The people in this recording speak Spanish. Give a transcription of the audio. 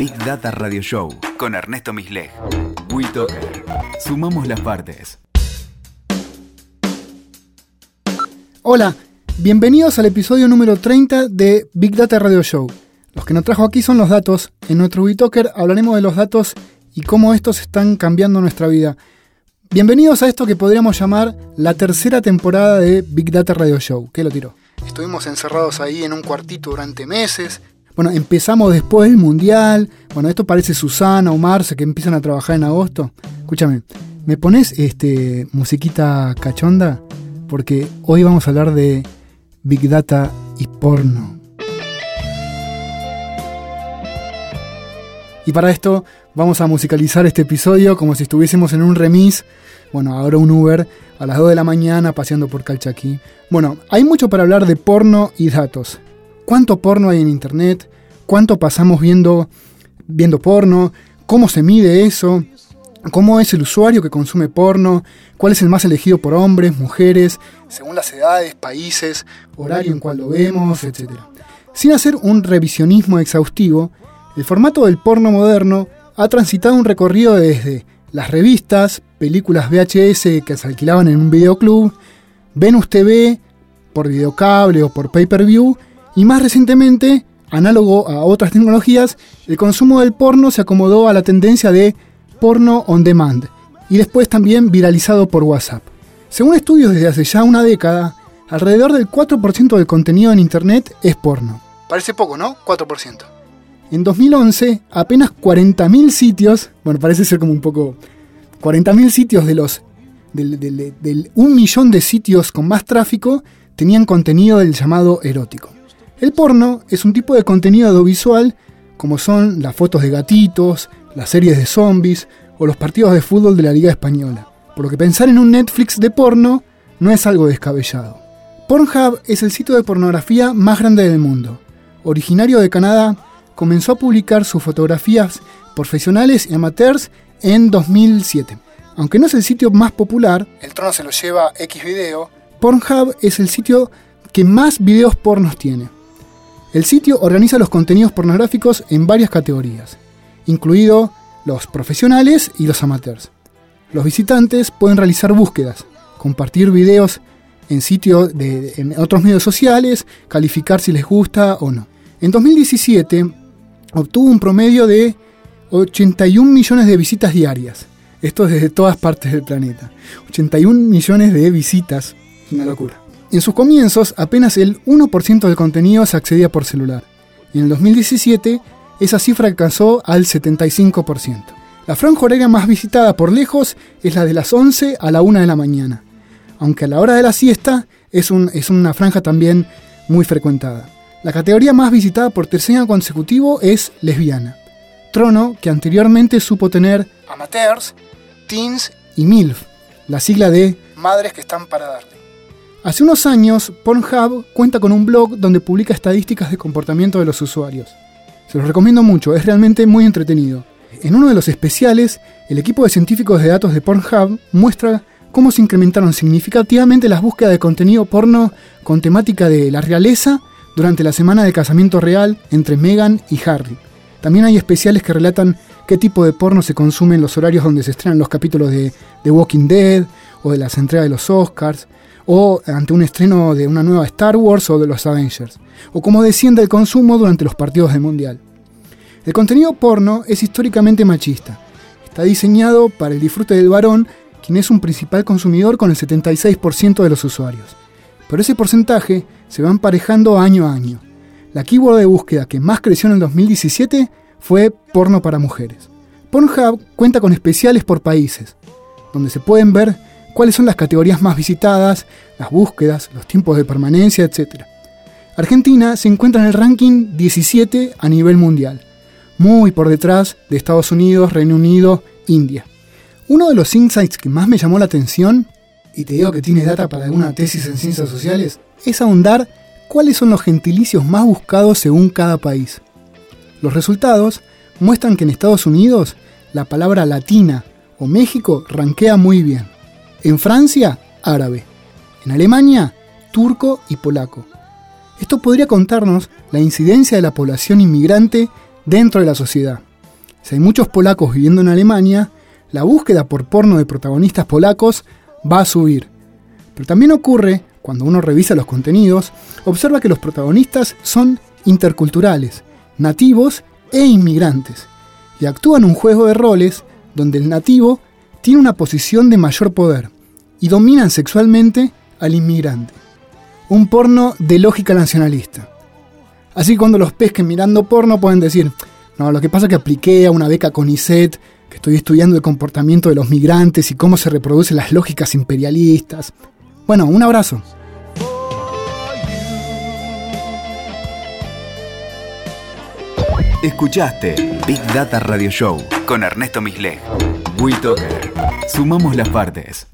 Big Data Radio Show con Ernesto Misleg. WeToker. Sumamos las partes. Hola, bienvenidos al episodio número 30 de Big Data Radio Show. Los que nos trajo aquí son los datos. En nuestro WeToker hablaremos de los datos y cómo estos están cambiando nuestra vida. Bienvenidos a esto que podríamos llamar la tercera temporada de Big Data Radio Show. ¿Qué lo tiró? Estuvimos encerrados ahí en un cuartito durante meses. Bueno, empezamos después del Mundial. Bueno, esto parece Susana o Marce que empiezan a trabajar en agosto. Escúchame, ¿me pones este musiquita cachonda? Porque hoy vamos a hablar de Big Data y porno. Y para esto vamos a musicalizar este episodio como si estuviésemos en un remis. Bueno, ahora un Uber a las 2 de la mañana paseando por Calchaquí. Bueno, hay mucho para hablar de porno y datos. ¿Cuánto porno hay en internet? ¿Cuánto pasamos viendo, viendo porno? ¿Cómo se mide eso? ¿Cómo es el usuario que consume porno? ¿Cuál es el más elegido por hombres, mujeres, según las edades, países, horario en cual lo vemos, etcétera? Sin hacer un revisionismo exhaustivo, el formato del porno moderno ha transitado un recorrido desde las revistas, películas VHS que se alquilaban en un videoclub, Venus TV por videocable o por pay-per-view y más recientemente, análogo a otras tecnologías, el consumo del porno se acomodó a la tendencia de porno on demand y después también viralizado por WhatsApp. Según estudios desde hace ya una década, alrededor del 4% del contenido en Internet es porno. Parece poco, ¿no? 4%. En 2011, apenas 40.000 sitios, bueno, parece ser como un poco... 40.000 sitios de los... Del, del, un millón de sitios con más tráfico tenían contenido del llamado erótico. El porno es un tipo de contenido audiovisual como son las fotos de gatitos, las series de zombies o los partidos de fútbol de la Liga Española. Por lo que pensar en un Netflix de porno no es algo descabellado. Pornhub es el sitio de pornografía más grande del mundo. Originario de Canadá, comenzó a publicar sus fotografías profesionales y amateurs en 2007. Aunque no es el sitio más popular, el trono se lo lleva X video, Pornhub es el sitio que más videos pornos tiene. El sitio organiza los contenidos pornográficos en varias categorías, incluido los profesionales y los amateurs. Los visitantes pueden realizar búsquedas, compartir videos en sitios de en otros medios sociales, calificar si les gusta o no. En 2017, obtuvo un promedio de 81 millones de visitas diarias. Esto desde todas partes del planeta. 81 millones de visitas. Una locura. En sus comienzos, apenas el 1% del contenido se accedía por celular. Y en el 2017, esa cifra alcanzó al 75%. La franja horaria más visitada por lejos es la de las 11 a la 1 de la mañana. Aunque a la hora de la siesta es, un, es una franja también muy frecuentada. La categoría más visitada por tercer año consecutivo es lesbiana, trono que anteriormente supo tener amateurs, teens y MILF, la sigla de Madres que están para darte. Hace unos años, Pornhub cuenta con un blog donde publica estadísticas de comportamiento de los usuarios. Se los recomiendo mucho, es realmente muy entretenido. En uno de los especiales, el equipo de científicos de datos de Pornhub muestra cómo se incrementaron significativamente las búsquedas de contenido porno con temática de la realeza durante la semana de casamiento real entre Meghan y Harry. También hay especiales que relatan qué tipo de porno se consume en los horarios donde se estrenan los capítulos de The Walking Dead o de las entregas de los Oscars o ante un estreno de una nueva Star Wars o de los Avengers, o cómo desciende el consumo durante los partidos del Mundial. El contenido porno es históricamente machista. Está diseñado para el disfrute del varón, quien es un principal consumidor con el 76% de los usuarios pero ese porcentaje se va emparejando año a año. La keyword de búsqueda que más creció en el 2017 fue porno para mujeres. Pornhub cuenta con especiales por países, donde se pueden ver cuáles son las categorías más visitadas, las búsquedas, los tiempos de permanencia, etc. Argentina se encuentra en el ranking 17 a nivel mundial, muy por detrás de Estados Unidos, Reino Unido, India. Uno de los insights que más me llamó la atención y te digo que tiene data para alguna tesis en ciencias sociales, es ahondar cuáles son los gentilicios más buscados según cada país. Los resultados muestran que en Estados Unidos la palabra latina o México rankea muy bien. En Francia, árabe. En Alemania, turco y polaco. Esto podría contarnos la incidencia de la población inmigrante dentro de la sociedad. Si hay muchos polacos viviendo en Alemania, la búsqueda por porno de protagonistas polacos va a subir. Pero también ocurre, cuando uno revisa los contenidos, observa que los protagonistas son interculturales, nativos e inmigrantes, y actúan un juego de roles donde el nativo tiene una posición de mayor poder y dominan sexualmente al inmigrante. Un porno de lógica nacionalista. Así cuando los pesquen mirando porno pueden decir, no, lo que pasa es que apliqué a una beca con ISET, que estoy estudiando el comportamiento de los migrantes y cómo se reproducen las lógicas imperialistas. Bueno, un abrazo. Escuchaste Big Data Radio Show con Ernesto Misleg. Sumamos las partes.